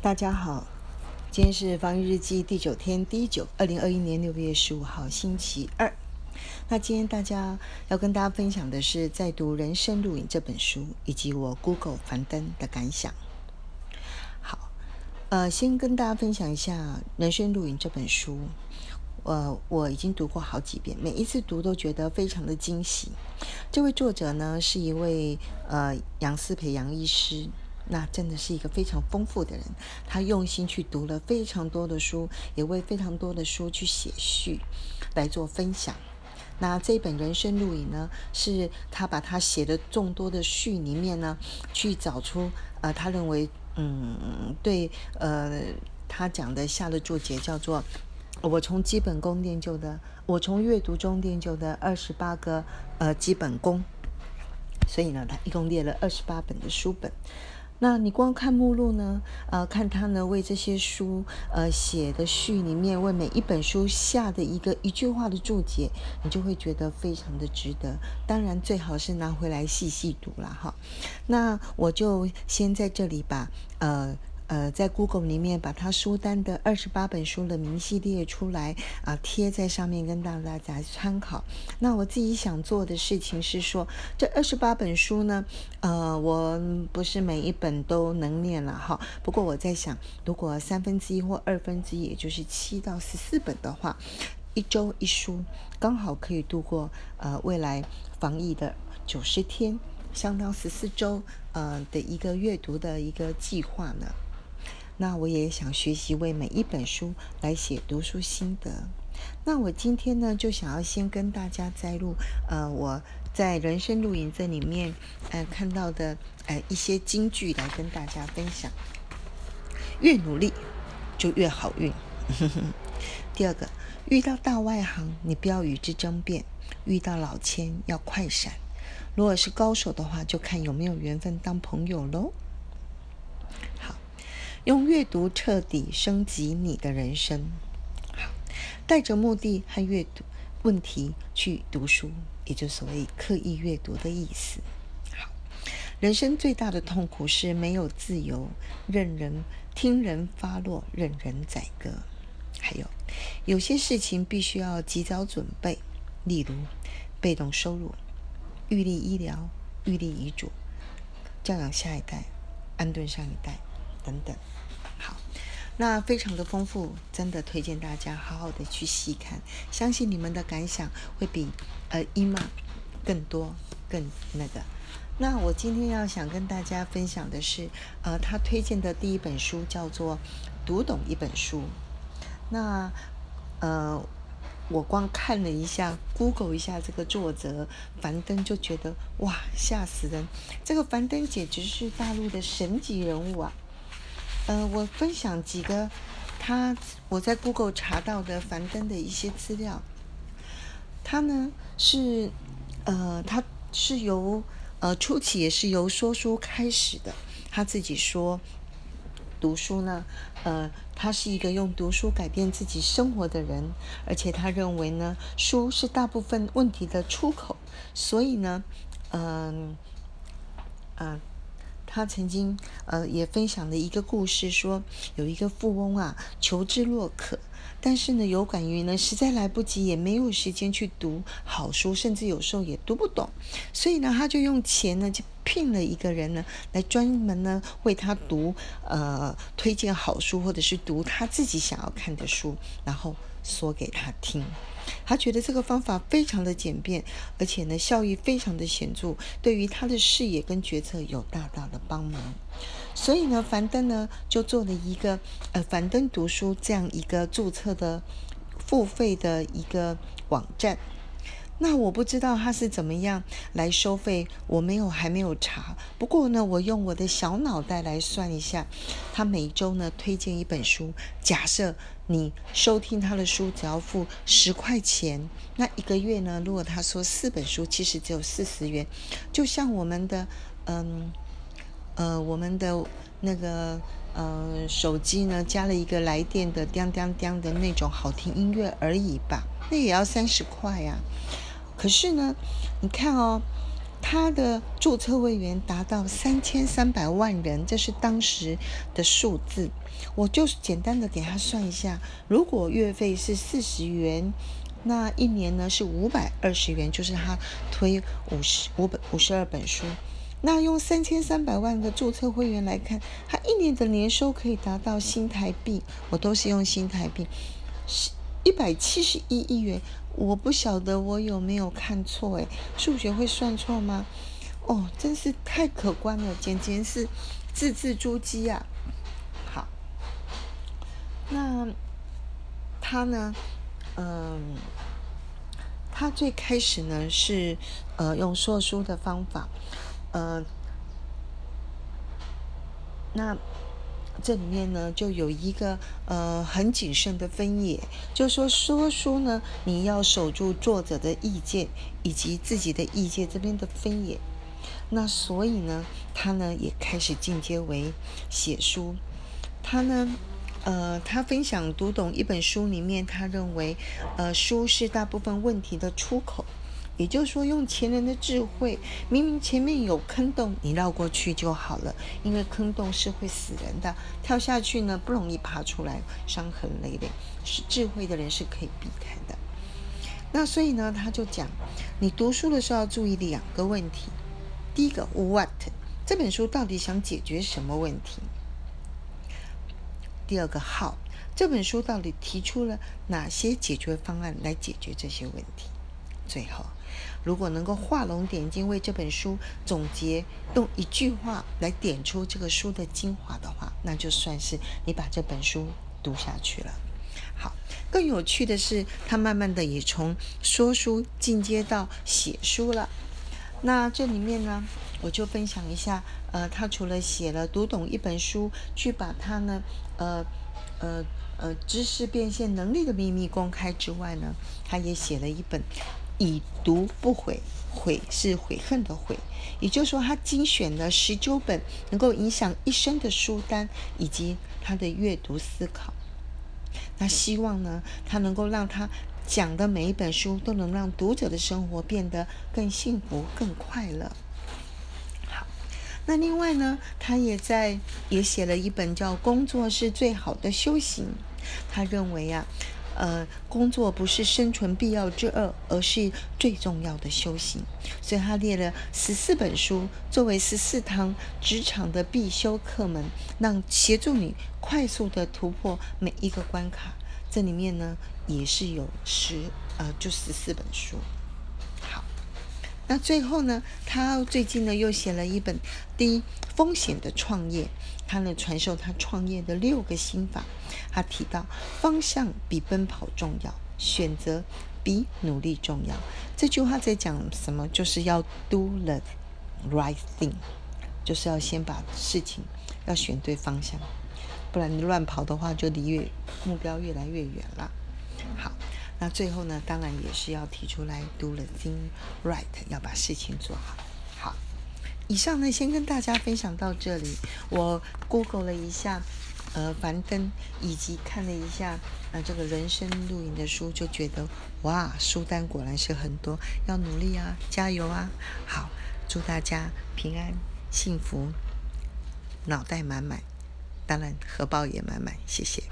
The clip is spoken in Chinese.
大家好，今天是防疫日记第九天，第九，二零二一年六月十五号，星期二。那今天大家要跟大家分享的是在读《人生录影》这本书，以及我 Google 樊登的感想。好，呃，先跟大家分享一下《人生录影》这本书。呃，我已经读过好几遍，每一次读都觉得非常的惊喜。这位作者呢，是一位呃杨思培杨医师。那真的是一个非常丰富的人，他用心去读了非常多的书，也为非常多的书去写序来做分享。那这本人生录影呢，是他把他写的众多的序里面呢，去找出呃他认为嗯对呃他讲的下的注解叫做我从基本功练就的，我从阅读中练就的二十八个呃基本功。所以呢，他一共列了二十八本的书本。那你光看目录呢？呃，看他呢为这些书呃写的序里面，为每一本书下的一个一句话的注解，你就会觉得非常的值得。当然，最好是拿回来细细读了哈。那我就先在这里把呃。呃，在 Google 里面把他书单的二十八本书的明细列出来啊，贴在上面跟大家参考。那我自己想做的事情是说，这二十八本书呢，呃，我不是每一本都能念了哈。不过我在想，如果三分之一或二分之一，也就是七到十四本的话，一周一书，刚好可以度过呃未来防疫的九十天，相当十四周呃的一个阅读的一个计划呢。那我也想学习为每一本书来写读书心得。那我今天呢，就想要先跟大家摘录，呃，我在人生录影这里面，呃，看到的，呃，一些金句来跟大家分享。越努力就越好运。第二个，遇到大外行，你不要与之争辩；遇到老千，要快闪。如果是高手的话，就看有没有缘分当朋友喽。用阅读彻底升级你的人生。好，带着目的和阅读问题去读书，也就所谓刻意阅读的意思。好，人生最大的痛苦是没有自由，任人听人发落，任人宰割。还有，有些事情必须要及早准备，例如被动收入、预立医疗、预立遗嘱、教养下一代、安顿上一代等等。好，那非常的丰富，真的推荐大家好好的去细看，相信你们的感想会比呃伊玛更多更那个。那我今天要想跟大家分享的是，呃，他推荐的第一本书叫做《读懂一本书》。那呃，我光看了一下，Google 一下这个作者樊登，就觉得哇，吓死人！这个樊登简直是大陆的神级人物啊！呃，我分享几个他我在 Google 查到的樊登的一些资料。他呢是呃，他是由呃初期也是由说书开始的。他自己说，读书呢，呃，他是一个用读书改变自己生活的人，而且他认为呢，书是大部分问题的出口。所以呢，嗯，嗯。他曾经呃也分享了一个故事，说有一个富翁啊求知若渴，但是呢有感于呢实在来不及，也没有时间去读好书，甚至有时候也读不懂，所以呢他就用钱呢就聘了一个人呢来专门呢为他读呃推荐好书，或者是读他自己想要看的书，然后说给他听。他觉得这个方法非常的简便，而且呢效益非常的显著，对于他的视野跟决策有大大的帮忙。所以呢，樊登呢就做了一个呃樊登读书这样一个注册的付费的一个网站。那我不知道他是怎么样来收费，我没有还没有查。不过呢，我用我的小脑袋来算一下，他每周呢推荐一本书。假设你收听他的书只要付十块钱，那一个月呢，如果他说四本书，其实只有四十元。就像我们的嗯呃我们的那个呃手机呢，加了一个来电的叮叮叮的那种好听音乐而已吧，那也要三十块呀。可是呢，你看哦，他的注册会员达到三千三百万人，这是当时的数字。我就简单的给他算一下，如果月费是四十元，那一年呢是五百二十元，就是他推五十五本五十二本书。那用三千三百万个注册会员来看，他一年的年收可以达到新台币，我都是用新台币，一百七十一亿元。我不晓得我有没有看错诶，数学会算错吗？哦，真是太可观了，简直是字字珠玑啊！好，那他呢？嗯，他最开始呢是呃用说书的方法。呃，那这里面呢，就有一个呃很谨慎的分野，就说说书呢，你要守住作者的意见以及自己的意见这边的分野。那所以呢，他呢也开始进阶为写书。他呢，呃，他分享读懂一本书里面，他认为，呃，书是大部分问题的出口。也就是说，用前人的智慧，明明前面有坑洞，你绕过去就好了。因为坑洞是会死人的，跳下去呢不容易爬出来，伤痕累累。是智慧的人是可以避开的。那所以呢，他就讲，你读书的时候要注意两个问题。第一个，what 这本书到底想解决什么问题？第二个，how 这本书到底提出了哪些解决方案来解决这些问题？最后。如果能够画龙点睛，为这本书总结，用一句话来点出这个书的精华的话，那就算是你把这本书读下去了。好，更有趣的是，他慢慢的也从说书进阶到写书了。那这里面呢，我就分享一下，呃，他除了写了读懂一本书，去把它呢，呃，呃，呃，知识变现能力的秘密公开之外呢，他也写了一本。已读不悔，悔是悔恨的悔，也就是说，他精选了十九本能够影响一生的书单，以及他的阅读思考。那希望呢，他能够让他讲的每一本书都能让读者的生活变得更幸福、更快乐。好，那另外呢，他也在也写了一本叫《工作是最好的修行》，他认为啊。呃，工作不是生存必要之恶，而是最重要的修行。所以他列了十四本书，作为十四堂职场的必修课门，让协助你快速的突破每一个关卡。这里面呢，也是有十呃，就十四本书。那最后呢，他最近呢又写了一本低风险的创业。他呢传授他创业的六个心法，他提到方向比奔跑重要，选择比努力重要。这句话在讲什么？就是要 do the right thing，就是要先把事情要选对方向，不然你乱跑的话，就离越目标越来越远了。好，那最后呢，当然也是要提出来 do the thing right，要把事情做好。好以上呢，先跟大家分享到这里。我 Google 了一下，呃，樊登，以及看了一下，呃，这个人生录影的书，就觉得，哇，书单果然是很多，要努力啊，加油啊！好，祝大家平安、幸福，脑袋满满，当然荷包也满满，谢谢。